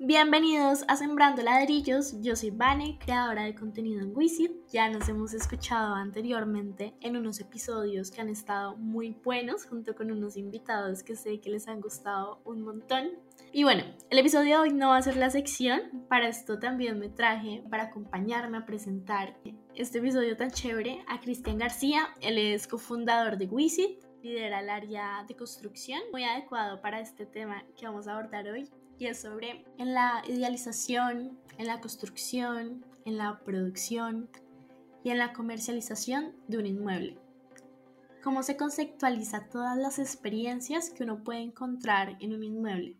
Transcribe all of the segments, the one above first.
Bienvenidos a Sembrando Ladrillos, yo soy Vane, creadora de contenido en Wisit. Ya nos hemos escuchado anteriormente en unos episodios que han estado muy buenos, junto con unos invitados que sé que les han gustado un montón. Y bueno, el episodio de hoy no va a ser la sección, para esto también me traje para acompañarme a presentar este episodio tan chévere a Cristian García, él es cofundador de Wisit, lidera el área de construcción, muy adecuado para este tema que vamos a abordar hoy y es sobre en la idealización, en la construcción, en la producción y en la comercialización de un inmueble. Cómo se conceptualiza todas las experiencias que uno puede encontrar en un inmueble.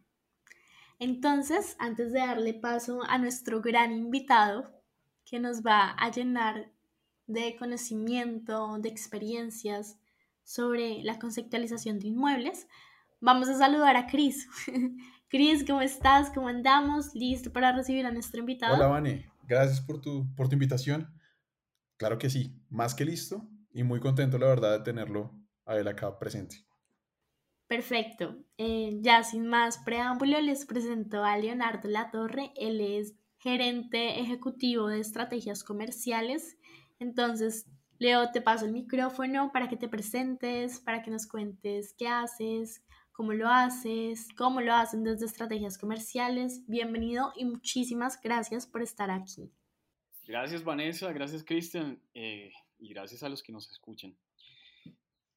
Entonces, antes de darle paso a nuestro gran invitado, que nos va a llenar de conocimiento, de experiencias sobre la conceptualización de inmuebles, vamos a saludar a Cris. Cris, ¿cómo estás? ¿Cómo andamos? ¿Listo para recibir a nuestro invitado? Hola, Vane. Gracias por tu, por tu invitación. Claro que sí, más que listo y muy contento, la verdad, de tenerlo a él acá presente. Perfecto. Eh, ya sin más preámbulo, les presento a Leonardo Latorre. Él es gerente ejecutivo de estrategias comerciales. Entonces, Leo, te paso el micrófono para que te presentes, para que nos cuentes qué haces, cómo lo haces, cómo lo hacen desde estrategias comerciales. Bienvenido y muchísimas gracias por estar aquí. Gracias Vanessa, gracias Cristian eh, y gracias a los que nos escuchan.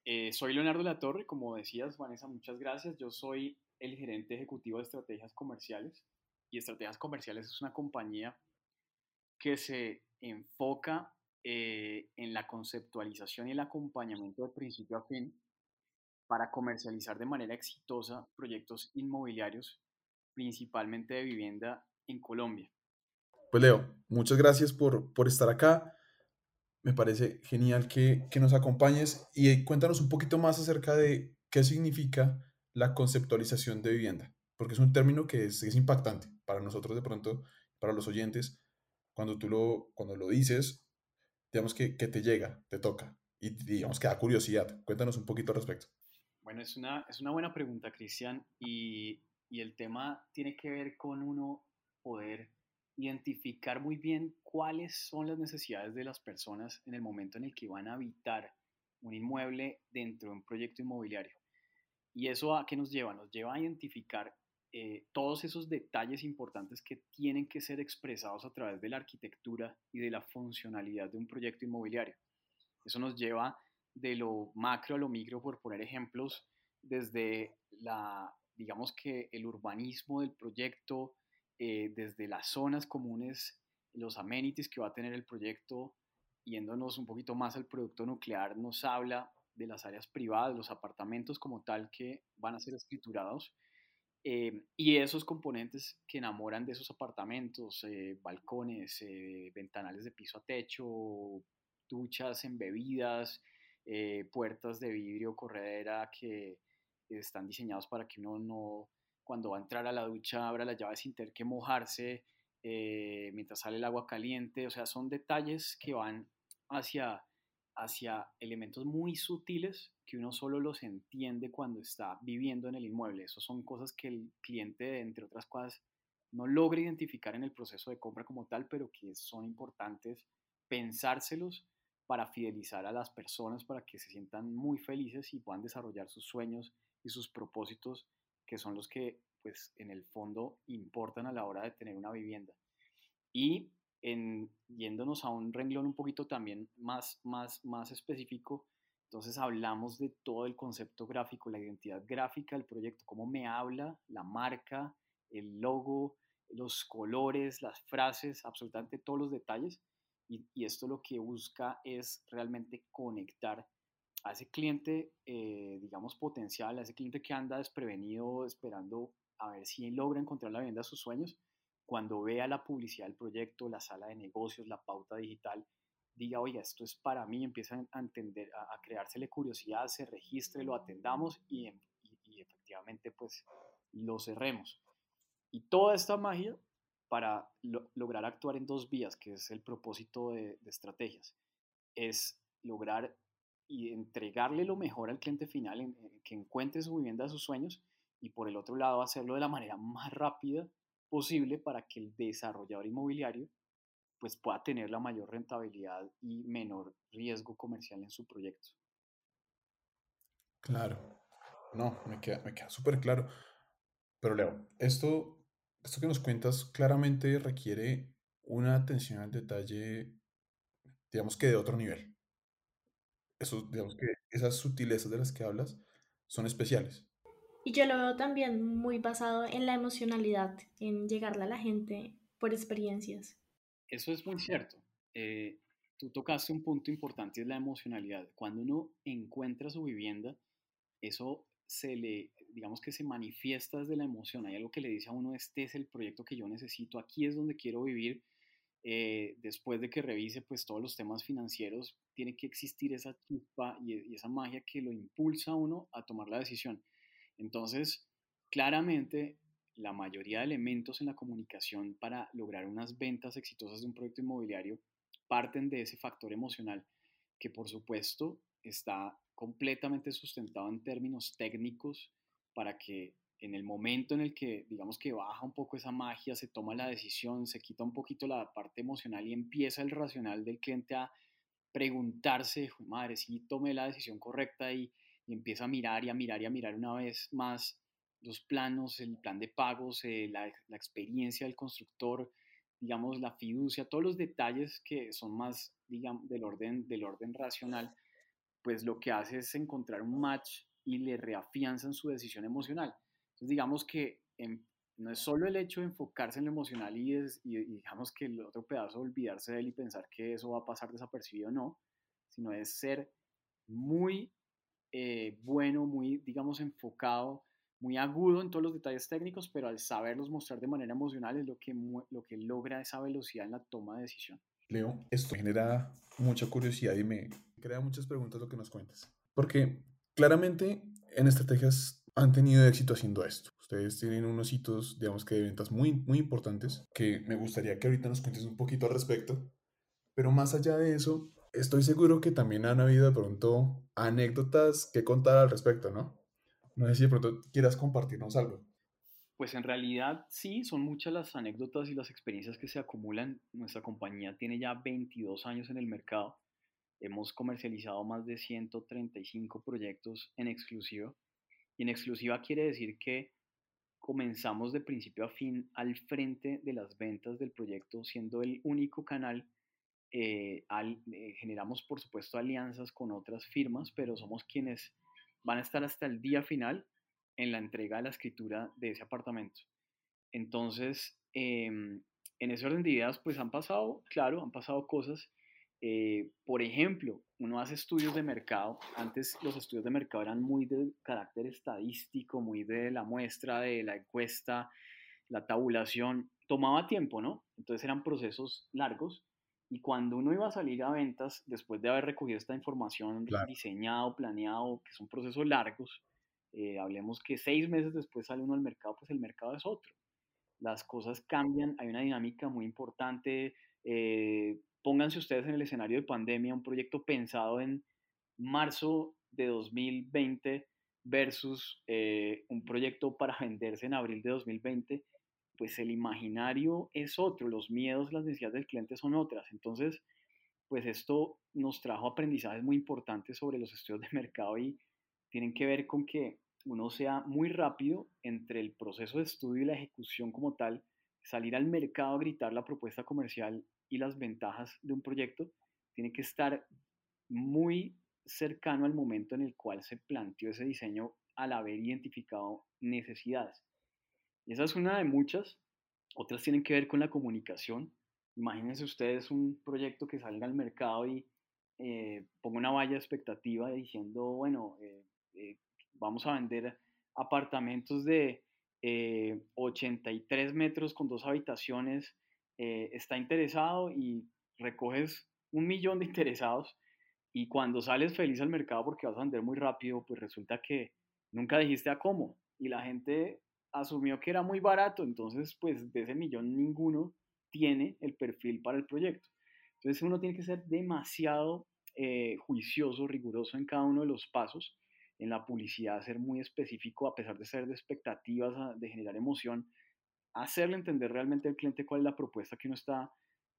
Eh, soy Leonardo Latorre, como decías Vanessa, muchas gracias. Yo soy el gerente ejecutivo de estrategias comerciales y Estrategias Comerciales es una compañía que se enfoca eh, en la conceptualización y el acompañamiento de principio a fin para comercializar de manera exitosa proyectos inmobiliarios, principalmente de vivienda en Colombia. Pues Leo, muchas gracias por, por estar acá. Me parece genial que, que nos acompañes y cuéntanos un poquito más acerca de qué significa la conceptualización de vivienda, porque es un término que es, es impactante para nosotros de pronto, para los oyentes, cuando tú lo, cuando lo dices, digamos que, que te llega, te toca y digamos que da curiosidad. Cuéntanos un poquito al respecto. Bueno, es una, es una buena pregunta, Cristian, y, y el tema tiene que ver con uno poder identificar muy bien cuáles son las necesidades de las personas en el momento en el que van a habitar un inmueble dentro de un proyecto inmobiliario. ¿Y eso a qué nos lleva? Nos lleva a identificar eh, todos esos detalles importantes que tienen que ser expresados a través de la arquitectura y de la funcionalidad de un proyecto inmobiliario. Eso nos lleva de lo macro a lo micro, por poner ejemplos, desde la, digamos que el urbanismo del proyecto, eh, desde las zonas comunes, los amenities que va a tener el proyecto, yéndonos un poquito más al producto nuclear, nos habla de las áreas privadas, los apartamentos como tal que van a ser escriturados. Eh, y esos componentes que enamoran de esos apartamentos, eh, balcones, ventanales de piso a techo, duchas embebidas, eh, puertas de vidrio, corredera que están diseñados para que uno no, cuando va a entrar a la ducha, abra las llaves sin tener que mojarse eh, mientras sale el agua caliente. O sea, son detalles que van hacia, hacia elementos muy sutiles que uno solo los entiende cuando está viviendo en el inmueble. Esas son cosas que el cliente, entre otras cosas, no logra identificar en el proceso de compra como tal, pero que son importantes pensárselos para fidelizar a las personas, para que se sientan muy felices y puedan desarrollar sus sueños y sus propósitos, que son los que, pues, en el fondo importan a la hora de tener una vivienda. Y en, yéndonos a un renglón un poquito también más, más, más específico, entonces hablamos de todo el concepto gráfico, la identidad gráfica del proyecto, cómo me habla la marca, el logo, los colores, las frases, absolutamente todos los detalles y, esto lo que busca es realmente conectar a ese cliente, eh, digamos, potencial, a ese cliente que anda desprevenido, esperando a ver si logra encontrar la vivienda de sus sueños, cuando vea la publicidad del proyecto, la sala de negocios, la pauta digital, diga, oye, esto es para mí, empieza a entender, a, creársele curiosidad, se registre, lo atendamos y, y efectivamente pues lo cerremos. Y toda esta magia para lograr actuar en dos vías, que es el propósito de, estrategias. Es lograr y entregarle lo mejor al cliente final, que encuentre su vivienda de sus sueños, y por el otro lado hacerlo de la manera más rápida posible para que el desarrollador inmobiliario pues pueda tener la mayor rentabilidad y menor riesgo comercial en su proyecto. Claro, no, me queda, me queda súper claro. Pero Leo, esto, esto que nos cuentas claramente requiere una atención al detalle, digamos que de otro nivel. Eso, digamos que esas sutilezas de las que hablas son especiales. Y yo lo veo también muy basado en la emocionalidad, en llegarle a la gente por experiencias. Eso es muy cierto. Eh, tú tocaste un punto importante, es la emocionalidad. Cuando uno encuentra su vivienda, eso se le, digamos que se manifiesta desde la emoción. Hay algo que le dice a uno, este es el proyecto que yo necesito, aquí es donde quiero vivir. Eh, después de que revise pues todos los temas financieros, tiene que existir esa chispa y, y esa magia que lo impulsa a uno a tomar la decisión. Entonces, claramente, la mayoría de elementos en la comunicación para lograr unas ventas exitosas de un proyecto inmobiliario parten de ese factor emocional que por supuesto está completamente sustentado en términos técnicos para que en el momento en el que digamos que baja un poco esa magia, se toma la decisión, se quita un poquito la parte emocional y empieza el racional del cliente a preguntarse, madre, si tomé la decisión correcta y, empieza a mirar y a mirar y a mirar una vez más los planos, el plan de pagos, eh, la, la, experiencia del constructor, digamos, la fiducia, todos los detalles que son más, digamos, del orden, del orden racional, pues lo que hace es encontrar un match y le reafianzan su decisión emocional. Entonces, digamos que no es solo el hecho de enfocarse en lo emocional y, es, y, digamos que el otro pedazo olvidarse de él y pensar que eso va a pasar desapercibido, no, sino es ser muy eh, bueno, muy, digamos, enfocado, muy agudo en todos los detalles técnicos, pero al saberlos mostrar de manera emocional es lo que, lo que logra esa velocidad en la toma de decisión. Leo, esto genera mucha curiosidad y me crea muchas preguntas lo que nos cuentas. Porque claramente en estrategias han tenido éxito haciendo esto. Ustedes tienen unos hitos, digamos que de ventas muy, muy importantes, que me gustaría que ahorita nos cuentes un poquito al respecto. Pero más allá de eso, estoy seguro que también han habido de pronto anécdotas que contar al respecto, ¿no? No sé si de pronto quieras compartirnos algo. Pues en realidad sí, son muchas las anécdotas y las experiencias que se acumulan. Nuestra compañía tiene ya 22 años en el mercado. Hemos comercializado más de 135 proyectos en exclusiva. Y en exclusiva quiere decir que comenzamos de principio a fin al frente de las ventas del proyecto, siendo el único canal eh, eh, generamos, por supuesto, alianzas con otras firmas, pero somos quienes van a estar hasta el día final en la entrega de la escritura de ese apartamento. Entonces, em, en ese orden de ideas, pues han pasado, claro, han pasado cosas. Eh, por ejemplo, uno hace estudios de mercado. Antes los estudios de mercado eran muy de carácter estadístico, muy de la muestra, de la encuesta, la tabulación. Tomaba tiempo, ¿no? Entonces eran procesos largos y cuando uno iba a salir a ventas, después de haber recogido esta información, diseñado, planeado, que son procesos largos, eh, hablemos que seis meses después sale uno al mercado, pues el mercado es otro. Las cosas cambian, hay una dinámica muy importante. Eh, pónganse ustedes en el escenario de pandemia, un proyecto pensado en marzo de 2020 versus eh, un proyecto para venderse en abril de 2020 pues el imaginario es otro, los miedos, las necesidades del cliente son otras. Entonces, pues esto nos trajo aprendizajes muy importantes sobre los estudios de mercado y tienen que ver con que uno sea muy rápido entre el proceso de estudio y la ejecución como tal, salir al mercado a gritar la propuesta comercial y las ventajas de un proyecto, tiene que estar muy cercano al momento en el cual se planteó ese diseño al haber identificado necesidades. Y esa es una de muchas. Otras tienen que ver con la comunicación. Imagínense ustedes un proyecto que salga al mercado y eh, ponga una valla expectativa diciendo, bueno, eh, eh, vamos a vender apartamentos de 83 metros con dos habitaciones, está interesado y recoges un millón de interesados y cuando sales feliz al mercado porque vas a vender muy rápido, pues resulta que nunca dijiste a cómo y la gente asumió que era muy barato, entonces pues de ese millón ninguno tiene el perfil para el proyecto. Entonces uno tiene que ser demasiado eh, juicioso, riguroso en cada uno de los pasos. En la publicidad ser muy específico, a pesar de ser de expectativas, de generar emoción, hacerle entender realmente al cliente cuál es la propuesta que uno está,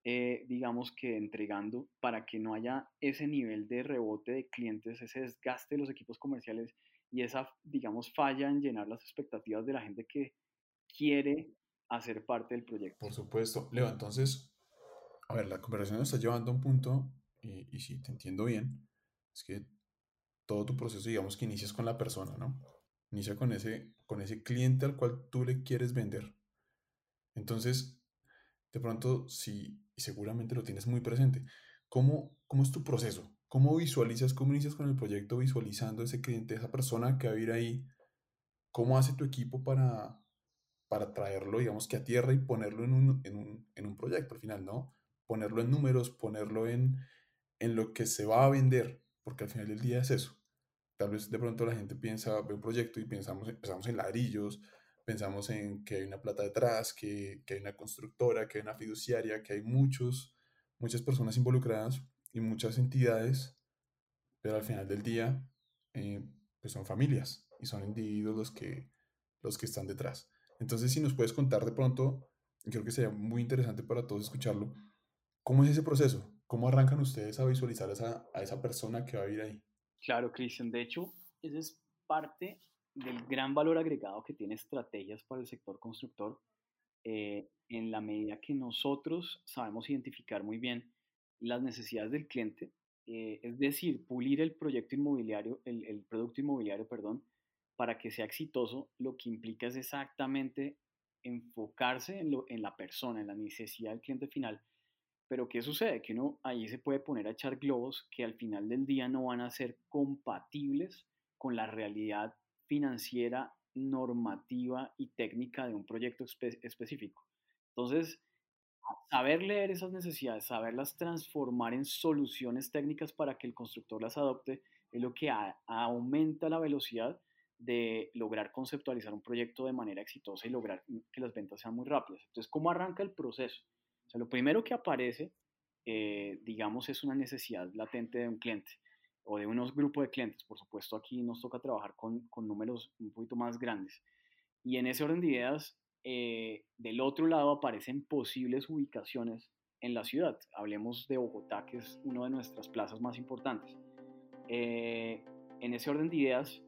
eh, digamos que entregando para que no haya ese nivel de rebote de clientes, ese desgaste de los equipos comerciales y esa, digamos, falla en llenar las expectativas de la gente que quiere hacer parte del proyecto. Por supuesto. Leo, entonces, a ver, la conversación nos está llevando a un punto, y, y si te entiendo bien, es que todo tu proceso, digamos que inicias con la persona, ¿no? Inicia con ese, con ese cliente al cual tú le quieres vender. Entonces, de pronto, si, y seguramente lo tienes muy presente, ¿cómo, cómo es tu proceso? ¿Cómo visualizas, cómo inicias con el proyecto visualizando ese cliente, esa persona que va a ir ahí? ¿Cómo hace tu equipo para, para traerlo, digamos que a tierra y ponerlo en un, en un, en un proyecto al final, ¿no? Ponerlo en números, ponerlo en, en lo que se va a vender, porque al final del día es eso. Tal vez de pronto la gente piensa, ve un proyecto y pensamos, pensamos en ladrillos, pensamos en que hay una plata detrás, que, que, hay una constructora, que hay una fiduciaria, que hay muchos, muchas personas involucradas y muchas entidades, pero al final del día eh, pues son familias y son individuos los que, los que están detrás. Entonces, si nos puedes contar de pronto, creo que sería muy interesante para todos escucharlo, ¿cómo es ese proceso? ¿Cómo arrancan ustedes a visualizar a esa, a esa persona que va a ir ahí? Claro, Cristian. De hecho, esa es parte del gran valor agregado que tiene estrategias para el sector constructor, eh, en la medida que nosotros sabemos identificar muy bien las necesidades del cliente, eh, es decir, pulir el proyecto inmobiliario, el, el, producto inmobiliario, perdón, para que sea exitoso, lo que implica es exactamente enfocarse en, lo, en la persona, en la necesidad del cliente final. Pero ¿qué sucede? Que uno ahí se puede poner a echar globos que al final del día no van a ser compatibles con la realidad financiera, normativa y técnica de un proyecto espe específico. Entonces, saber leer esas necesidades, saberlas transformar en soluciones técnicas para que el constructor las adopte, es lo que aumenta la velocidad de lograr conceptualizar un proyecto de manera exitosa y lograr que las ventas sean muy rápidas. Entonces, ¿cómo arranca el proceso? O sea, lo primero que aparece, eh, digamos, es una necesidad latente de un cliente o de unos grupos de clientes. Por supuesto, aquí nos toca trabajar con, con números un poquito más grandes. Y en ese orden de ideas, eh, del otro lado aparecen posibles ubicaciones en la ciudad. Hablemos de Bogotá, que es una de nuestras plazas más importantes. Eh, en ese orden de ideas,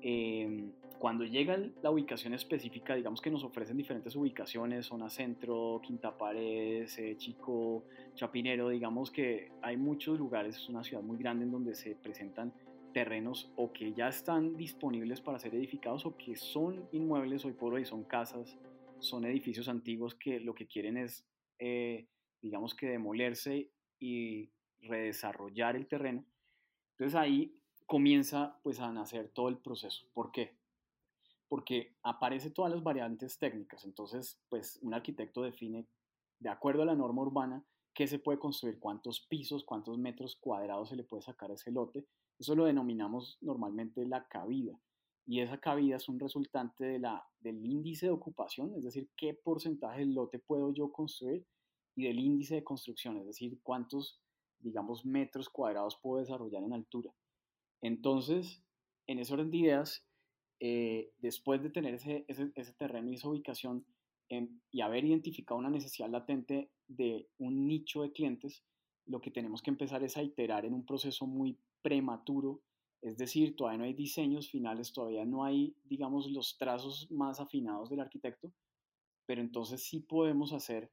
eh, cuando llega la ubicación específica, digamos que nos ofrecen diferentes ubicaciones, zona centro, Quinta Paredes, eh, Chico, Chapinero, digamos que hay muchos lugares, es una ciudad muy grande en donde se presentan terrenos o que ya están disponibles para ser edificados o que son inmuebles hoy por hoy, son casas, son edificios antiguos que lo que quieren es, eh, digamos que demolerse y redesarrollar el terreno. Entonces ahí comienza pues a nacer todo el proceso. ¿Por qué? Porque aparece todas las variantes técnicas. Entonces, pues un arquitecto define, de acuerdo a la norma urbana, qué se puede construir, cuántos pisos, cuántos metros cuadrados se le puede sacar a ese lote. Eso lo denominamos normalmente la cabida. Y esa cabida es un resultante de la, del índice de ocupación, es decir, qué porcentaje del lote puedo yo construir, y del índice de construcción, es decir, cuántos, digamos, metros cuadrados puedo desarrollar en altura. Entonces, en ese orden de ideas, eh, después de tener ese, ese, terreno y esa ubicación em, y haber identificado una necesidad latente de un nicho de clientes, lo que tenemos que empezar es a iterar en un proceso muy prematuro, es decir, todavía no hay diseños finales, todavía no hay, digamos, los trazos más afinados del arquitecto, pero entonces sí podemos hacer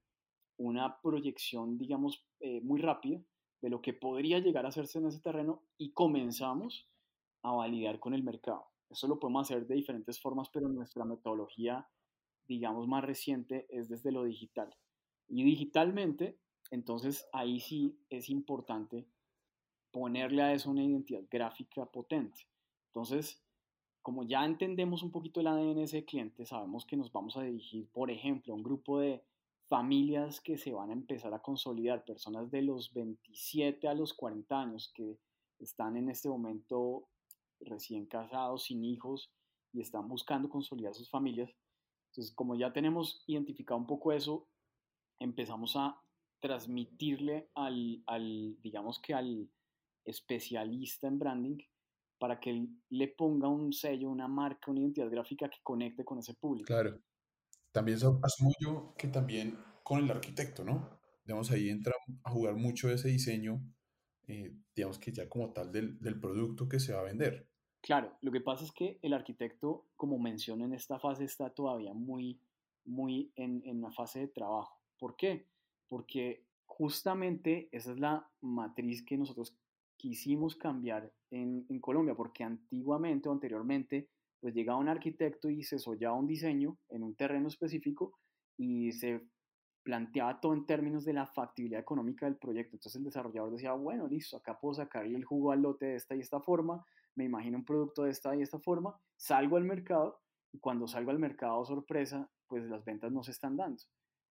una proyección, digamos, eh, muy rápida de lo que podría llegar a hacerse en ese terreno y comenzamos a validar con el mercado. Eso lo podemos hacer de diferentes formas, pero nuestra metodología, digamos, más reciente es desde lo digital. Y digitalmente, entonces ahí sí es importante ponerle a eso una identidad gráfica potente. Entonces, como ya entendemos un poquito el ADN de ese cliente, sabemos que nos vamos a dirigir, por ejemplo, a un grupo de familias que se van a empezar a consolidar, personas de los 27 a los 40 años que están en este momento recién casados, sin hijos y están buscando consolidar sus familias. Entonces, como ya tenemos identificado un poco eso, empezamos a transmitirle al, al digamos que al especialista en branding para que le ponga un sello, una marca, una identidad gráfica que conecte con ese público. Claro. También asumo yo que también con el arquitecto, ¿no? Digamos, ahí entra a jugar mucho ese diseño, eh, digamos que ya como tal del, del producto que se va a vender. Claro, lo que pasa es que el arquitecto, como menciono en esta fase, está todavía muy, muy en, en la fase de trabajo. ¿Por qué? Porque justamente esa es la matriz que nosotros quisimos cambiar en, en Colombia, porque antiguamente o anteriormente, pues llegaba un arquitecto y se soñaba un diseño en un terreno específico y se planteaba todo en términos de la factibilidad económica del proyecto. Entonces el desarrollador decía, bueno, listo, acá puedo sacarle el jugo al lote de esta y esta forma, me imagino un producto de esta y esta forma, salgo al mercado y cuando salgo al mercado, sorpresa, pues las ventas no se están dando.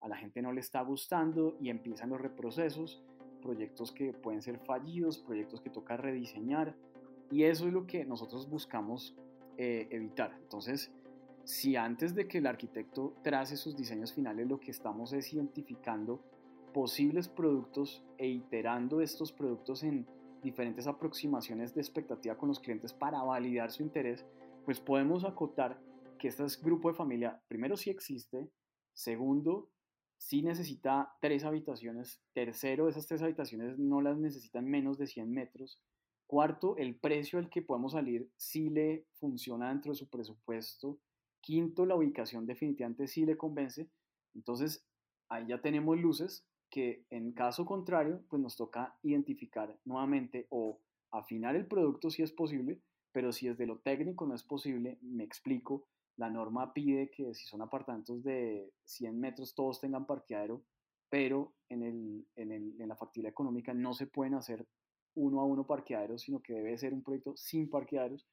A la gente no le está gustando y empiezan los reprocesos, proyectos que pueden ser fallidos, proyectos que toca rediseñar y eso es lo que nosotros buscamos eh, evitar. Entonces, si antes de que el arquitecto trace sus diseños finales lo que estamos es identificando posibles productos e iterando estos productos en diferentes aproximaciones de expectativa con los clientes para validar su interés, pues podemos acotar que este grupo de familia, primero, sí existe, segundo, sí necesita tres habitaciones, tercero, esas tres habitaciones no las necesitan menos de 100 metros, cuarto, el precio al que podemos salir sí le funciona dentro de su presupuesto, quinto, la ubicación definitivamente sí le convence, entonces ahí ya tenemos luces que en caso contrario, pues nos toca identificar nuevamente o afinar el producto si es posible, pero si desde lo técnico no es posible, me explico, la norma pide que si son apartamentos de 100 metros todos tengan parqueadero, pero en, el, en, el, en la factibilidad económica no se pueden hacer uno a uno parqueaderos, sino que debe ser un proyecto sin parqueaderos,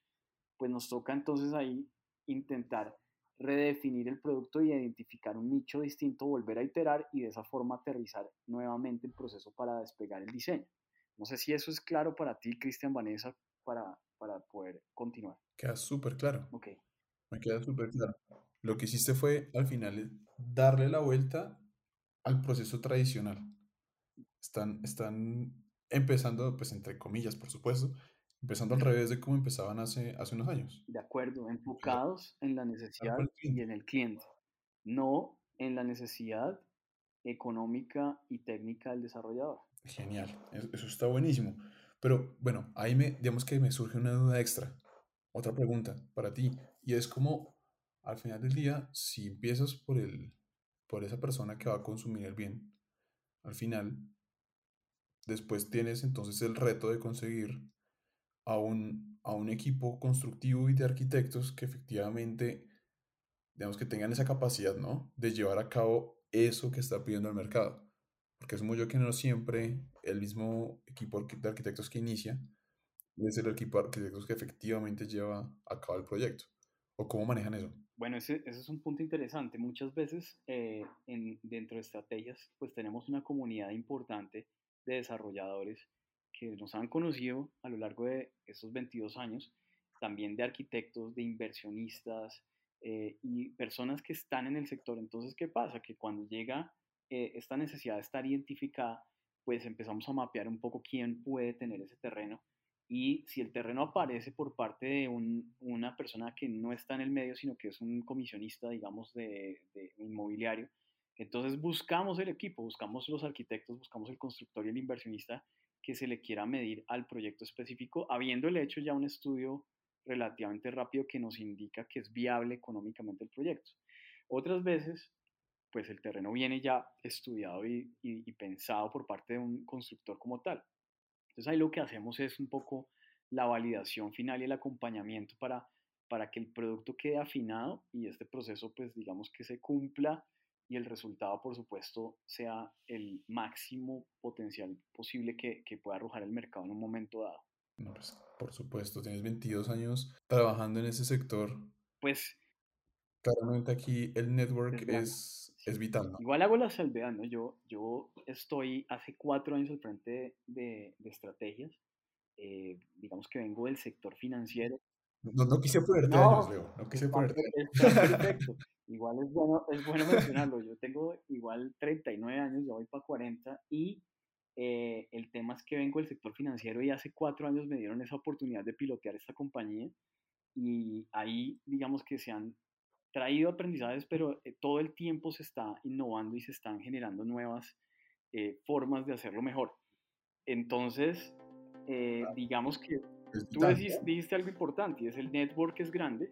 pues nos toca entonces ahí intentar redefinir el producto y identificar un nicho distinto, volver a iterar y de esa forma aterrizar nuevamente el proceso para despegar el diseño. No sé si eso es claro para ti, Cristian Vanessa, para, para poder continuar. Queda súper claro. Ok. Me queda súper claro. Lo que hiciste fue al final darle la vuelta al proceso tradicional. Están, están empezando, pues entre comillas, por supuesto, empezando al revés de cómo empezaban hace, hace unos años. De acuerdo, enfocados en la necesidad y en el cliente, no en la necesidad económica y técnica del desarrollador. Genial, eso está buenísimo. Pero bueno, ahí me, digamos que me surge una duda extra. Otra pregunta para ti. Y es como, al final del día, si empiezas por, el, por esa persona que va a consumir el bien, al final, después tienes entonces el reto de conseguir a un, a un equipo constructivo y de arquitectos que efectivamente, digamos que tengan esa capacidad, ¿no? De llevar a cabo eso que está pidiendo el mercado. Porque es muy yo que no siempre el mismo equipo de arquitectos que inicia es el equipo de arquitectos que efectivamente lleva a cabo el proyecto. ¿O cómo manejan eso? Bueno, ese, ese es un punto interesante. Muchas veces eh, en, dentro de estrategias, pues tenemos una comunidad importante de desarrolladores que nos han conocido a lo largo de estos 22 años, también de arquitectos, de inversionistas eh, y personas que están en el sector. Entonces, ¿qué pasa? Que cuando llega eh, esta necesidad de estar identificada, pues empezamos a mapear un poco quién puede tener ese terreno y si el terreno aparece por parte de un, una persona que no está en el medio, sino que es un comisionista, digamos, de, inmobiliario, entonces buscamos el equipo, buscamos los arquitectos, buscamos el constructor y el inversionista que se le quiera medir al proyecto específico, habiéndole hecho ya un estudio relativamente rápido que nos indica que es viable económicamente el proyecto. Otras veces, pues el terreno viene ya estudiado y, y, pensado por parte de un constructor como tal. Entonces ahí lo que hacemos es un poco la validación final y el acompañamiento para, para que el producto quede afinado y este proceso pues digamos que se cumpla y el resultado por supuesto sea el máximo potencial posible que, que pueda arrojar el mercado en un momento dado. No, pues, por supuesto, tienes 22 años trabajando en ese sector. Pues claramente aquí el network es, es, es vital. ¿no? Igual hago la salvedad, ¿no? Yo, yo estoy hace cuatro años al frente de, de estrategias. Eh, digamos que vengo del sector financiero. No, no quise ponerte no, años, Leo. No quise ponerte perfecto. Igual es bueno, es bueno mencionarlo. Yo tengo igual 39 años, ya voy para 40 y eh, el tema es que vengo del sector financiero y hace cuatro años me dieron esa oportunidad de pilotear esta compañía y ahí digamos que se han traído aprendizajes, pero eh, todo el tiempo se está innovando y se están generando nuevas eh, formas de hacerlo mejor. Entonces, digamos que tú dijiste, algo importante y es el network es grande.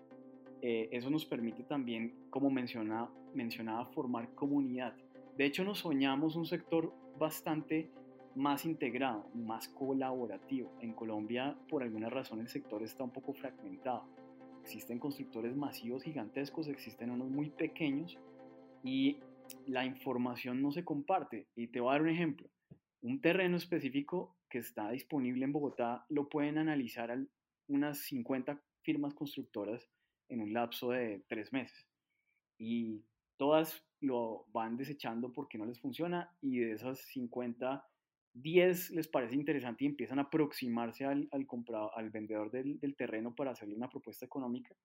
eso nos permite también, como menciona, mencionaba, formar comunidad. De hecho, nos soñamos un sector bastante más integrado, más colaborativo. En Colombia, por alguna razón, el sector está un poco fragmentado. Existen constructores masivos gigantescos, existen unos muy pequeños y la información no se comparte. Y te voy a dar un ejemplo. Un terreno específico que está disponible en Bogotá lo pueden analizar unas 50 firmas constructoras en un lapso de tres meses. Y todas lo van desechando porque no les funciona y de esas 50 10 les parece interesante y empiezan a aproximarse al, al, al vendedor del, del, terreno para hacerle una propuesta económica,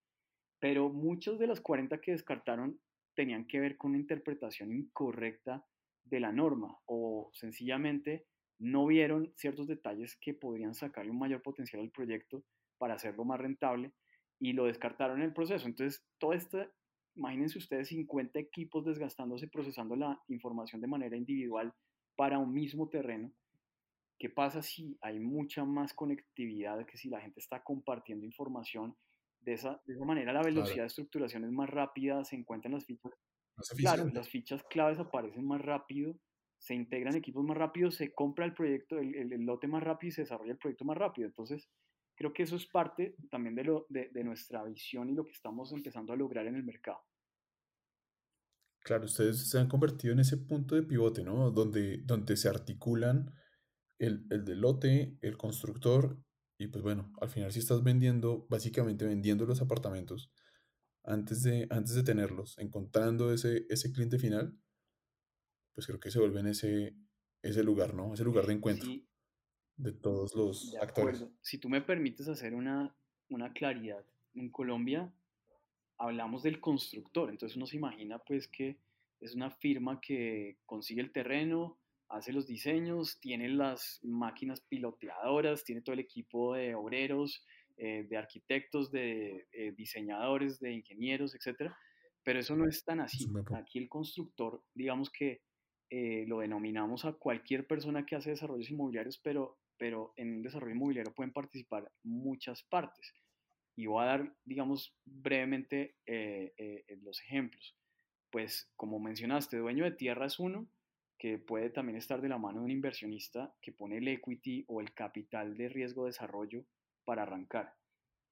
pero muchos de las 40 que descartaron tenían que ver con una interpretación incorrecta de la norma o sencillamente no vieron ciertos detalles que podrían sacarle un mayor potencial al proyecto para hacerlo más rentable y lo descartaron en el proceso. Entonces, todo esto, imagínense ustedes 50 equipos desgastándose procesando la información de manera individual para un mismo terreno. ¿Qué pasa si hay mucha más conectividad, que si la gente está compartiendo información? De esa, de esa manera la velocidad de estructuración es más rápida, se encuentran las fichas. Claro, las fichas claves aparecen más rápido, se integran equipos más rápido, se compra el proyecto, el, el, lote más rápido y se desarrolla el proyecto más rápido. Entonces, creo que eso es parte también de, lo, de, nuestra visión y lo que estamos empezando a lograr en el mercado. Claro, ustedes se han convertido en ese punto de pivote, ¿no? Donde, donde se articulan el, el del lote, el constructor, y pues bueno, al final si estás vendiendo, básicamente vendiendo los apartamentos antes de, antes de tenerlos, encontrando ese, ese cliente final, pues creo que se vuelve en ese, ese lugar, ¿no? Ese lugar de encuentro de todos los actores. Si tú me permites hacer una, una claridad, en Colombia hablamos del constructor, entonces uno se imagina pues que es una firma que consigue el terreno, hace los diseños, tiene las máquinas piloteadoras, tiene todo el equipo de obreros, eh, de arquitectos, de eh, diseñadores, de ingenieros, etc. Pero eso no es tan así. Aquí el constructor, digamos que eh, lo denominamos a cualquier persona que hace desarrollos inmobiliarios, pero, pero en un desarrollo inmobiliario pueden participar muchas partes. Y voy a dar, digamos, brevemente eh, eh, los ejemplos. Pues como mencionaste, dueño de tierra es uno, que puede también estar de la mano de un inversionista que pone el equity o el capital de riesgo de desarrollo para arrancar.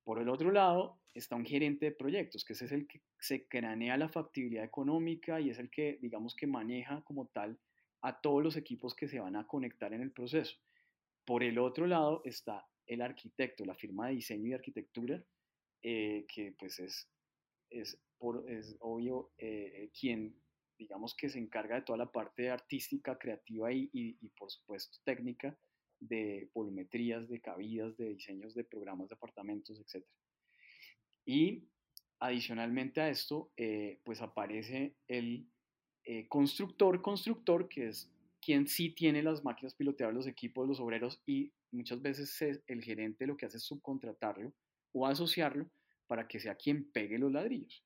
Por el otro lado, está un gerente de proyectos, que ese es el que se cranea la factibilidad económica y es el que, digamos, que maneja como tal a todos los equipos que se van a conectar en el proceso. Por el otro lado está el arquitecto, la firma de diseño y arquitectura, eh, que pues es, es, por, es obvio eh, quien, digamos que se encarga de toda la parte artística, creativa y, por supuesto técnica de volumetrías, de cabidas, de diseños de programas de apartamentos, etc. Y adicionalmente a esto, eh, pues aparece el constructor, constructor, que es quien sí tiene las máquinas piloteables, los equipos, los obreros y muchas veces el gerente lo que hace es subcontratarlo o asociarlo para que sea quien pegue los ladrillos.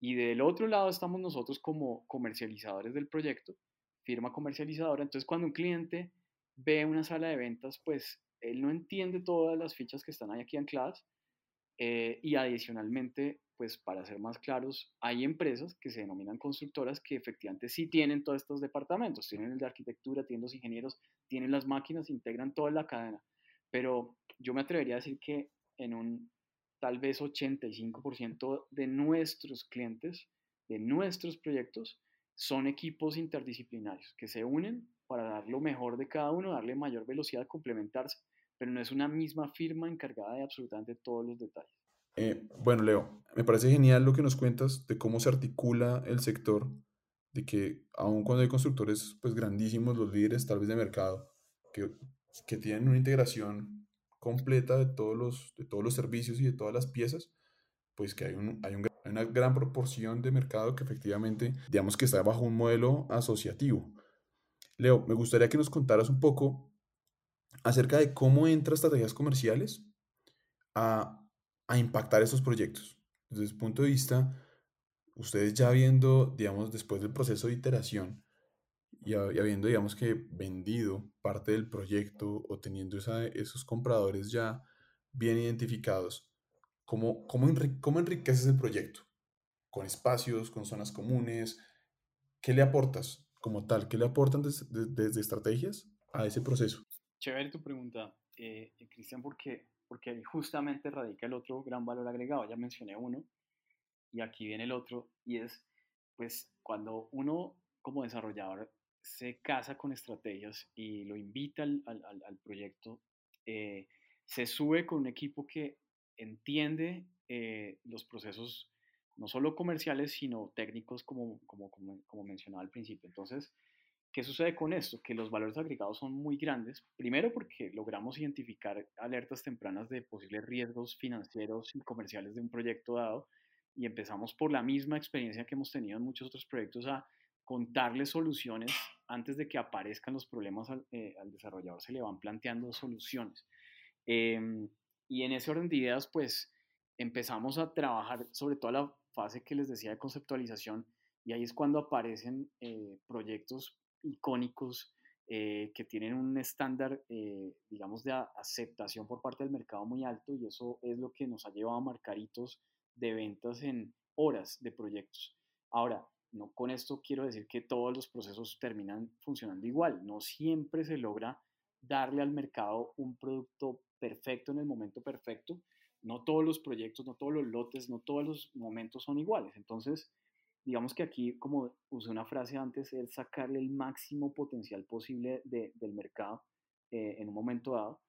Y del otro lado estamos nosotros como comercializadores del proyecto, firma comercializadora. Entonces, cuando un cliente ve una sala de ventas, pues él no entiende todas las fichas que están ahí aquí ancladas. Eh, y adicionalmente, pues para ser más claros, hay empresas que se denominan constructoras que efectivamente sí tienen todos estos departamentos, tienen el de arquitectura, tienen los ingenieros, tienen las máquinas, integran toda la cadena. Pero yo me atrevería a decir que en un tal vez 85% de nuestros clientes, de nuestros proyectos, son equipos interdisciplinarios que se unen para dar lo mejor de cada uno, darle mayor velocidad, complementarse, pero no es una misma firma encargada de absolutamente todos los detalles. Eh, bueno, Leo, me parece genial lo que nos cuentas de cómo se articula el sector, de que aun cuando hay constructores pues grandísimos, los líderes tal vez de mercado, que, que tienen una integración completa de todos los, de todos los servicios y de todas las piezas, pues que hay, un, hay, un, una gran proporción de mercado que efectivamente, digamos que está bajo un modelo asociativo. Leo, me gustaría que nos contaras un poco acerca de cómo entra estrategias comerciales a, a impactar estos proyectos. Desde el punto de vista, ustedes ya viendo, digamos, después del proceso de iteración y, habiendo, digamos, que vendido parte del proyecto o teniendo esos compradores ya bien identificados, ¿cómo, cómo, cómo enriqueces el proyecto? ¿Con espacios, con zonas comunes? ¿Qué le aportas como tal? ¿Qué le aportan desde, estrategias a ese proceso? Chévere tu pregunta, eh, Cristian, porque, porque justamente radica el otro gran valor agregado. Ya mencioné uno y aquí viene el otro y es, pues, cuando uno como desarrollador se casa con estrategias y lo invita al, al, al proyecto, eh, se sube con un equipo que entiende eh, los procesos no solo comerciales, sino técnicos, como, como, como, mencionaba al principio. Entonces, ¿qué sucede con esto? Que los valores agregados son muy grandes, primero porque logramos identificar alertas tempranas de posibles riesgos financieros y comerciales de un proyecto dado, y empezamos por la misma experiencia que hemos tenido en muchos otros proyectos a contarle soluciones antes de que aparezcan los problemas al, eh, desarrollador, se le van planteando soluciones. Em, y en ese orden de ideas, pues empezamos a trabajar sobre toda la fase que les decía de conceptualización y ahí es cuando aparecen eh, proyectos icónicos eh, que tienen un estándar, digamos, de aceptación por parte del mercado muy alto y eso es lo que nos ha llevado a marcar hitos de ventas en horas de proyectos. Ahora, no con esto quiero decir que todos los procesos terminan funcionando igual. No siempre se logra darle al mercado un producto perfecto en el momento perfecto. No todos los proyectos, no todos los lotes, no todos los momentos son iguales. Entonces, digamos que aquí, como usé una frase antes, es sacarle el máximo potencial posible del mercado eh, en un momento dado.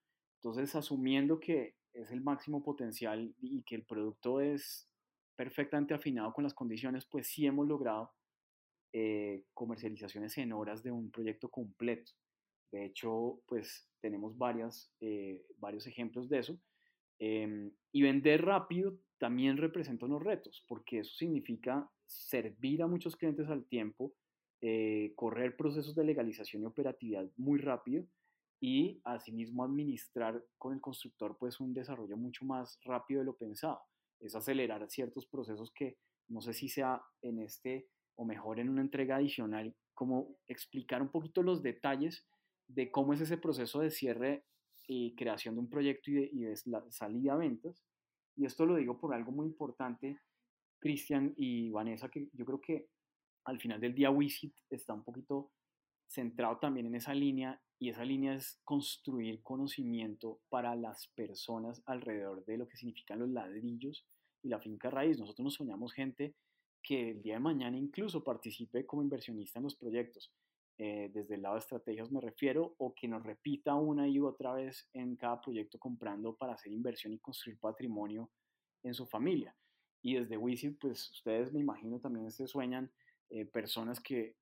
Entonces, asumiendo que es el máximo potencial y que el producto es perfectamente afinado con las condiciones, pues sí hemos logrado eh, comercializaciones en horas de un proyecto completo. De hecho, pues tenemos varias, eh, varios ejemplos de eso. Em, y vender rápido también representa unos retos, porque eso significa servir a muchos clientes al tiempo, eh, correr procesos de legalización y operatividad muy rápido y asimismo administrar con el constructor pues un desarrollo mucho más rápido de lo pensado es acelerar ciertos procesos que no sé si sea en este o mejor en una entrega adicional, como explicar un poquito los detalles de cómo es ese proceso de cierre y creación de un proyecto y de, salida a ventas. Y esto lo digo por algo muy importante, Cristian y Vanessa, que yo creo que al final del día Wisit está un poquito centrado también en esa línea y esa línea es construir conocimiento para las personas alrededor de lo que significan los ladrillos y la finca raíz. Nosotros nos soñamos gente que el día de mañana incluso participe como inversionista en los proyectos. Eh, desde el lado de estrategias me refiero, o que nos repita una y otra vez en cada proyecto comprando para hacer inversión y construir patrimonio en su familia. Y desde Wisit, pues ustedes me imagino también se sueñan eh, personas que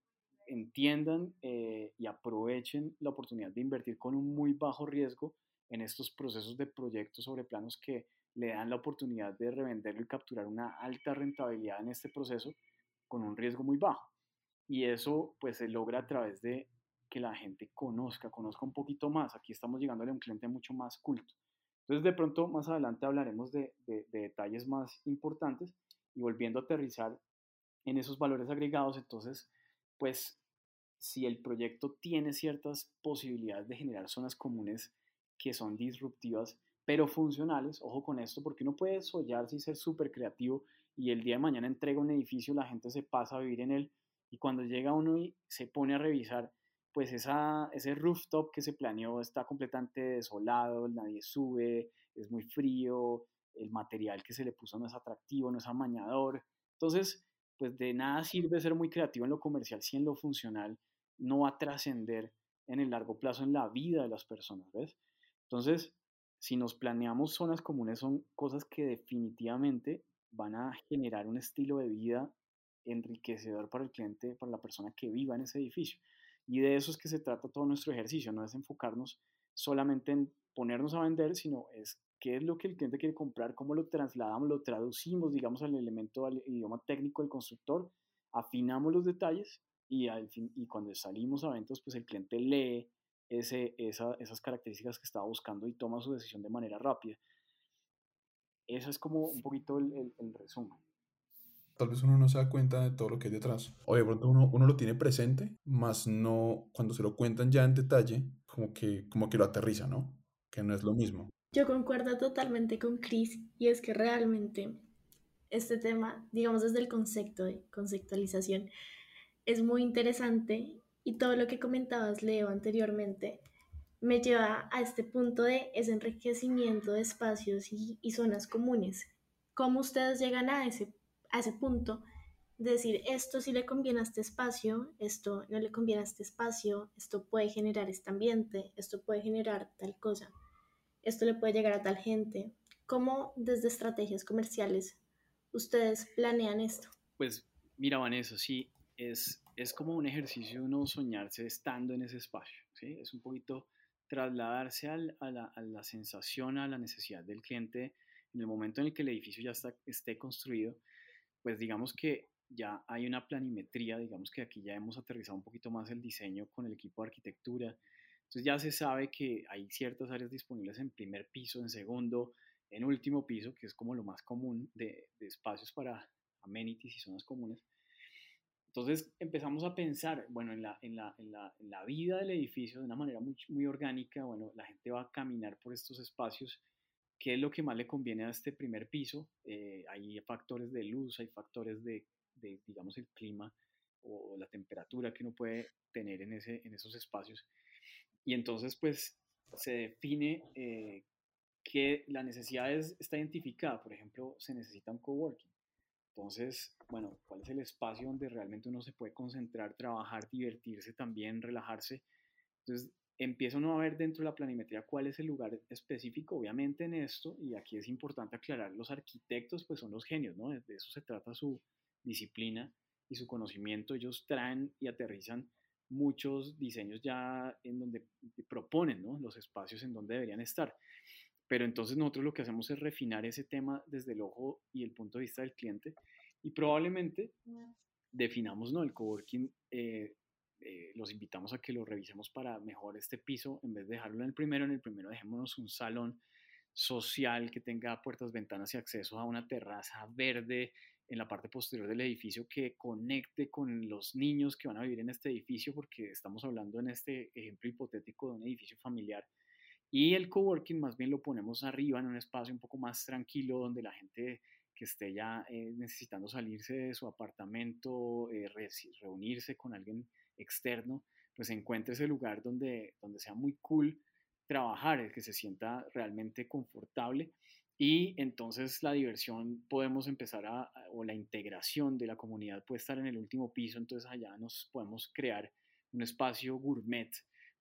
entiendan eh, y aprovechen la oportunidad de invertir con un muy bajo riesgo en estos procesos de proyectos sobre planos que le dan la oportunidad de revenderlo y capturar una alta rentabilidad en este proceso con un riesgo muy bajo. Y eso pues se logra a través de que la gente conozca, conozca un poquito más. Aquí estamos llegándole a un cliente mucho más culto. Entonces de pronto más adelante hablaremos de, de detalles más importantes y volviendo a aterrizar en esos valores agregados, entonces pues si el proyecto tiene ciertas posibilidades de generar zonas comunes que son disruptivas, pero funcionales, ojo con esto, porque uno puede soñarse y ser súper creativo y el día de mañana entrega un edificio, la gente se pasa a vivir en él y cuando llega uno y se pone a revisar, pues esa, ese rooftop que se planeó está completamente desolado, nadie sube, es muy frío, el material que se le puso no es atractivo, no es amañador. Entonces, pues de nada sirve ser muy creativo en lo comercial si en lo funcional no va a trascender en el largo plazo en la vida de las personas, ¿ves? Entonces, si nos planeamos zonas comunes son cosas que definitivamente van a generar un estilo de vida enriquecedor para el cliente, para la persona que viva en ese edificio. Y de eso es que se trata todo nuestro ejercicio, no es enfocarnos solamente en ponernos a vender, sino es qué es lo que el cliente quiere comprar, cómo lo trasladamos, lo traducimos, digamos, al elemento, al idioma técnico del constructor, afinamos los detalles y, al fin, y cuando salimos a ventas, pues el cliente lee ese, esas características que estaba buscando y toma su decisión de manera rápida. Eso es como un poquito el, el, resumen. Tal vez uno no se da cuenta de todo lo que hay detrás. O de pronto uno, uno lo tiene presente, más no cuando se lo cuentan ya en detalle, como que, como que lo aterriza, ¿no? Que no es lo mismo. Yo concuerdo totalmente con Chris y es que realmente este tema, digamos desde el concepto de conceptualización, es muy interesante y todo lo que comentabas, Leo, anteriormente, me lleva a este punto de ese enriquecimiento de espacios y, y zonas comunes. ¿Cómo ustedes llegan a ese, a ese punto? De decir, esto sí le conviene a este espacio, esto no le conviene a este espacio, esto puede generar este ambiente, esto puede generar tal cosa, esto le puede llegar a tal gente. ¿Cómo desde estrategias comerciales ustedes planean esto? Pues mira, Vanessa, sí, es, es como un ejercicio uno soñarse estando en ese espacio, ¿sí? Es un poquito trasladarse al, a, la, a, la, sensación, a la necesidad del cliente en el momento en el que el edificio ya está, esté construido, pues digamos que ya hay una planimetría, digamos que aquí ya hemos aterrizado un poquito más el diseño con el equipo de arquitectura, entonces ya se sabe que hay ciertas áreas disponibles en primer piso, en segundo, en último piso, que es como lo más común de, espacios para amenities y zonas comunes. Entonces empezamos a pensar, bueno, en la, en la, en la, en la vida del edificio de una manera muy, muy orgánica, bueno, la gente va a caminar por estos espacios, ¿qué es lo que más le conviene a este primer piso? Eh, hay factores de luz, hay factores de, de digamos, el clima o, la temperatura que uno puede tener en, ese, en esos espacios. Y entonces, pues, se define eh, que la necesidad es, está identificada. Por ejemplo, se necesita un coworking. Entonces, bueno, ¿cuál es el espacio donde realmente uno se puede concentrar, trabajar, divertirse también, relajarse? Entonces, empieza uno a ver dentro de la planimetría cuál es el lugar específico, obviamente en esto, y aquí es importante aclarar, los arquitectos pues son los genios, ¿no? De eso se trata su disciplina y su conocimiento, ellos traen y aterrizan muchos diseños ya en donde proponen, ¿no? Los espacios en donde deberían estar. Pero entonces nosotros lo que hacemos es refinar ese tema desde el ojo y el punto de vista del cliente y probablemente definamos, ¿no? El coworking, eh, eh, los invitamos a que lo revisemos para mejor este piso, en vez de dejarlo en el primero, en el primero dejémonos un salón social que tenga puertas, ventanas y acceso a una terraza verde en la parte posterior del edificio que conecte con los niños que van a vivir en este edificio, porque estamos hablando en este ejemplo hipotético de un edificio familiar. Y el coworking más bien lo ponemos arriba en un espacio un poco más tranquilo donde la gente que esté ya eh, necesitando salirse de su apartamento, eh, re reunirse con alguien externo, pues encuentre ese lugar donde, donde sea muy cool trabajar, el que se sienta realmente confortable. Y entonces la diversión podemos empezar a, o la integración de la comunidad puede estar en el último piso, entonces allá nos podemos crear un espacio gourmet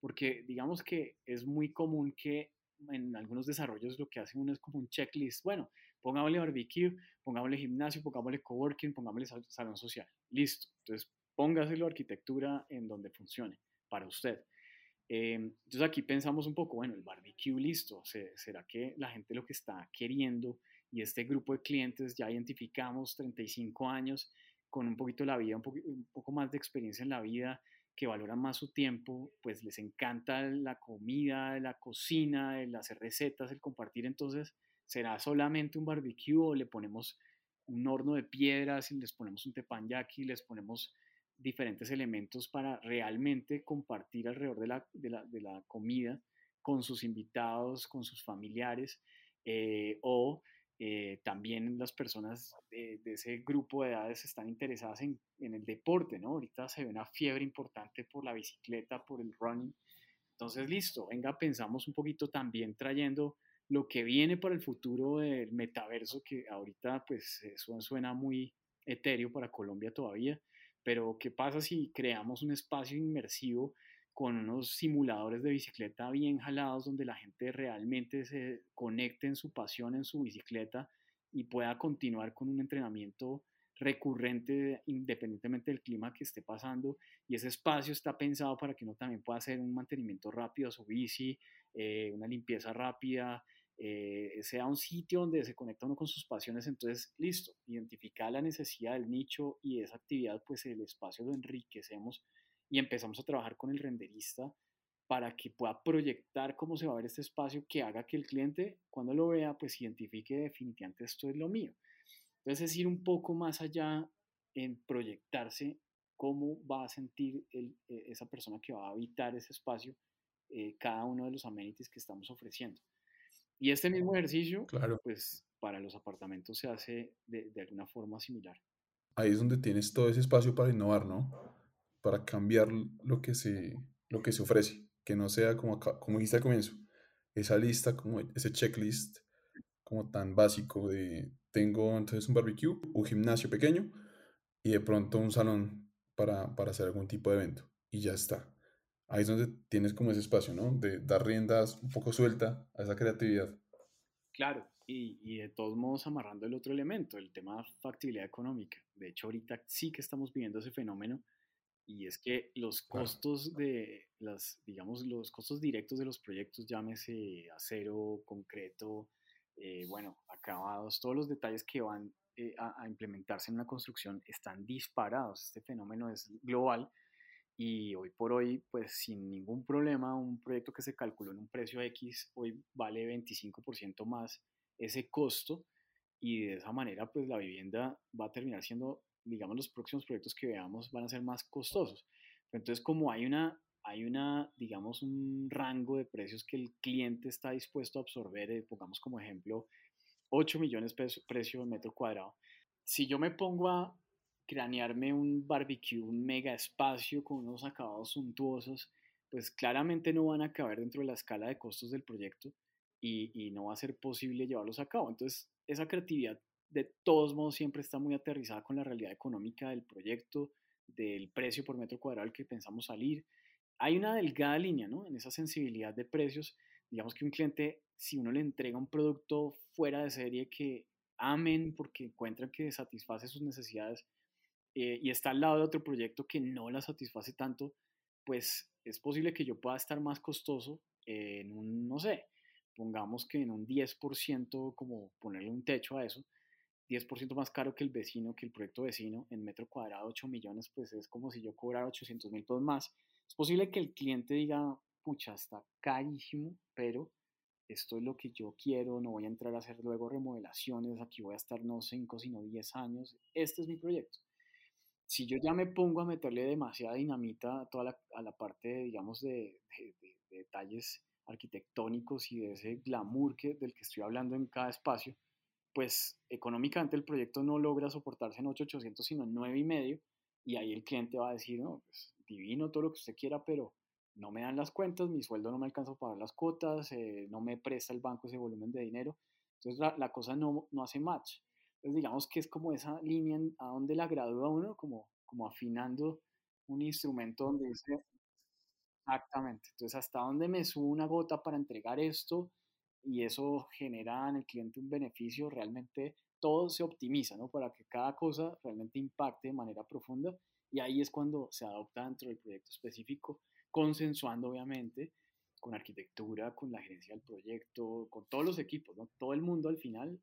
porque digamos que es muy común que en algunos desarrollos lo que hacen uno es como un checklist, bueno, pongámosle barbecue, pongámosle gimnasio, pongámosle coworking, pongámosle salón social, listo, entonces póngaselo arquitectura en donde funcione para usted. Eh, entonces aquí pensamos un poco, bueno, el barbecue listo, ¿será que la gente lo que está queriendo y este grupo de clientes ya identificamos 35 años con un poquito la vida, un, po un poco más de experiencia en la vida, que valoran más su tiempo, pues les encanta la comida, la cocina, el hacer recetas, el compartir, entonces será solamente un barbecue o le ponemos un horno de piedras y les ponemos un tepanyaki, les ponemos diferentes elementos para realmente compartir alrededor de la, de la, de la comida con sus invitados, con sus familiares, eh, o eh, también las personas de, de, ese grupo de edades están interesadas en, en, el deporte, ¿no? Ahorita se ve una fiebre importante por la bicicleta, por el running. Entonces, listo, venga, pensamos un poquito también trayendo lo que viene para el futuro del metaverso, que ahorita pues eso suena muy etéreo para Colombia todavía, pero ¿qué pasa si creamos un espacio inmersivo con unos simuladores de bicicleta bien jalados donde la gente realmente se conecte en su pasión en su bicicleta y pueda continuar con un entrenamiento recurrente independientemente del clima que esté pasando y ese espacio está pensado para que uno también pueda hacer un mantenimiento rápido a su bici, eh, una limpieza rápida, eh, sea un sitio donde se conecta uno con sus pasiones, entonces listo, identificar la necesidad del nicho y esa actividad, pues el espacio lo enriquecemos y empezamos a trabajar con el renderista para que pueda proyectar cómo se va a ver este espacio que haga que el cliente cuando lo vea pues identifique definitivamente esto es lo mío. Entonces es ir un poco más allá en proyectarse cómo va a sentir eh, esa persona que va a habitar ese espacio eh, cada uno de los amenities que estamos ofreciendo. Y este mismo ejercicio, Claro. pues para los apartamentos se hace de, de alguna forma similar. Ahí es donde tienes todo ese espacio para innovar, ¿no? Para cambiar lo que se, lo que se ofrece, que no sea como, como dijiste al comienzo, esa lista, como ese checklist, como tan básico de tengo entonces un barbecue, un gimnasio pequeño y de pronto un salón para, para hacer algún tipo de evento y ya está. Ahí es donde tienes como ese espacio, ¿no? De dar riendas un poco suelta a esa creatividad. Claro, y, y de todos modos amarrando el otro elemento, el tema de factibilidad económica. De hecho, ahorita sí que estamos viviendo ese fenómeno y es que los Claro. costos de las, digamos, los costos directos de los proyectos, llámese acero, concreto, eh, bueno, acabados, todos los detalles que van eh, a, a implementarse en una construcción están disparados. Este fenómeno es global y hoy por hoy, pues sin ningún problema, un proyecto que se calculó en un precio X hoy vale 25% más ese costo y de esa manera pues la vivienda va a terminar siendo, digamos, los próximos proyectos que veamos van a ser más costosos. Entonces como hay una, hay una, digamos, un rango de precios que el cliente está dispuesto a absorber, eh, pongamos como ejemplo 8 millones de pesos precio de metro cuadrado. Si yo me pongo a cranearme un barbecue, un mega espacio con unos acabados suntuosos, pues claramente no van a caber dentro de la escala de costos del proyecto y, y no va a ser posible llevarlos a cabo. Entonces, esa creatividad de todos modos siempre está muy aterrizada con la realidad económica del proyecto, del precio por metro cuadrado al que pensamos salir. Hay una delgada línea, ¿no? En esa sensibilidad de precios. Digamos que un cliente, si uno le entrega un producto fuera de serie que amen porque encuentran que satisface sus necesidades, eh, y está al lado de otro proyecto que no la satisface tanto, pues es posible que yo pueda estar más costoso en un, no sé, pongamos que en un 10%, como ponerle un techo a eso, 10% más caro que el vecino, que el proyecto vecino, en metro cuadrado 8 millones, pues es como si yo cobrara 800 mil pesos más. Es posible que el cliente diga, pucha, está carísimo, pero esto es lo que yo quiero, no voy a entrar a hacer luego remodelaciones, aquí voy a estar no 5, sino 10 años, este es mi proyecto si yo ya me pongo a meterle demasiada dinamita a toda la, a la parte, digamos, de, de, de, de, detalles arquitectónicos y de ese glamour que, del que estoy hablando en cada espacio, pues económicamente el proyecto no logra soportarse en 8,800, sino en 9,5, y ahí el cliente va a decir, no, pues divino todo lo que usted quiera, pero no me dan las cuentas, mi sueldo no me alcanza para las cuotas, eh, no me presta el banco ese volumen de dinero, entonces la, la cosa no, no hace match. Entonces digamos que es como esa línea a donde la gradúa uno, como, como afinando un instrumento donde dice, exactamente, entonces hasta dónde me subo una gota para entregar esto y eso genera en el cliente un beneficio, realmente todo se optimiza, ¿no? Para que cada cosa realmente impacte de manera profunda y ahí es cuando se adopta dentro del proyecto específico, consensuando obviamente con arquitectura, con la gerencia del proyecto, con todos los equipos, ¿no? Todo el mundo al final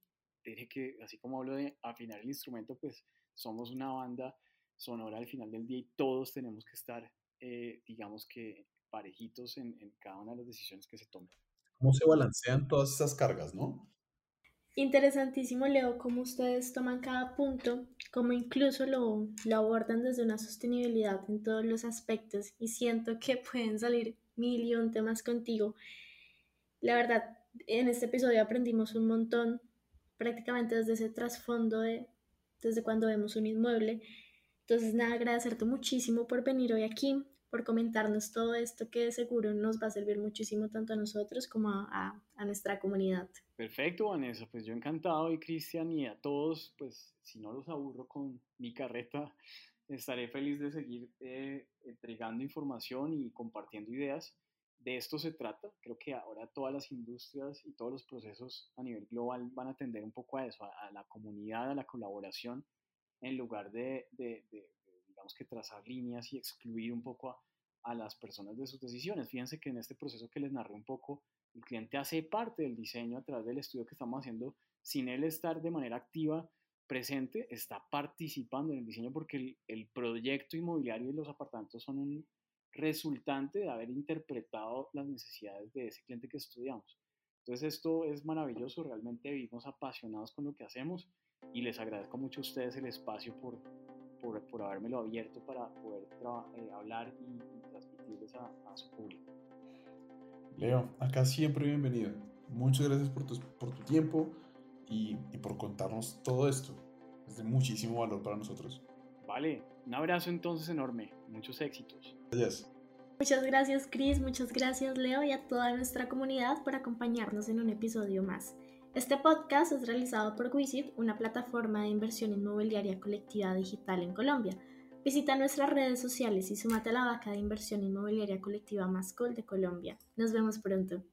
tiene que, así como hablo de afinar el instrumento, pues somos una banda sonora al final del día y todos tenemos que estar, eh, digamos que parejitos en, en, cada una de las decisiones que se tomen. ¿Cómo se balancean todas esas cargas, no? Interesantísimo, Leo, cómo ustedes toman cada punto, cómo incluso lo, lo abordan desde una sostenibilidad en todos los aspectos y siento que pueden salir mil y un temas contigo. La verdad, en este episodio aprendimos un montón prácticamente desde ese trasfondo de desde cuando vemos un inmueble. Entonces, nada, agradecerte muchísimo por venir hoy aquí, por comentarnos todo esto que de seguro nos va a servir muchísimo tanto a nosotros como a, nuestra comunidad. Perfecto, Vanessa, pues yo encantado y Cristian y a todos, pues si no los aburro con mi carreta, estaré feliz de seguir eh, entregando información y compartiendo ideas de esto se trata. Creo que ahora todas las industrias y todos los procesos a nivel global van a tender un poco a eso, a, la comunidad, a la colaboración, en lugar de, digamos que trazar líneas y excluir un poco a, a, las personas de sus decisiones. Fíjense que en este proceso que les narré un poco, el cliente hace parte del diseño a través del estudio que estamos haciendo, sin él estar de manera activa presente, está participando en el diseño porque el, el proyecto inmobiliario y los apartamentos son un resultante de haber interpretado las necesidades de ese cliente que estudiamos. Entonces esto es maravilloso, realmente vivimos apasionados con lo que hacemos y les agradezco mucho a ustedes el espacio por por, por habérmelo abierto para poder eh, hablar y, transmitirles a, su público. Leo, acá siempre bienvenido. Muchas gracias por tu, por tu tiempo y, y por contarnos todo esto. Es de muchísimo valor para nosotros. Vale, un abrazo entonces enorme, muchos éxitos. Gracias. Muchas gracias Chris, muchas gracias Leo y a toda nuestra comunidad por acompañarnos en un episodio más. Este podcast es realizado por Wisit, una plataforma de inversión inmobiliaria colectiva digital en Colombia. Visita nuestras redes sociales y sumate a la vaca de inversión inmobiliaria colectiva más cool de Colombia. Nos vemos pronto.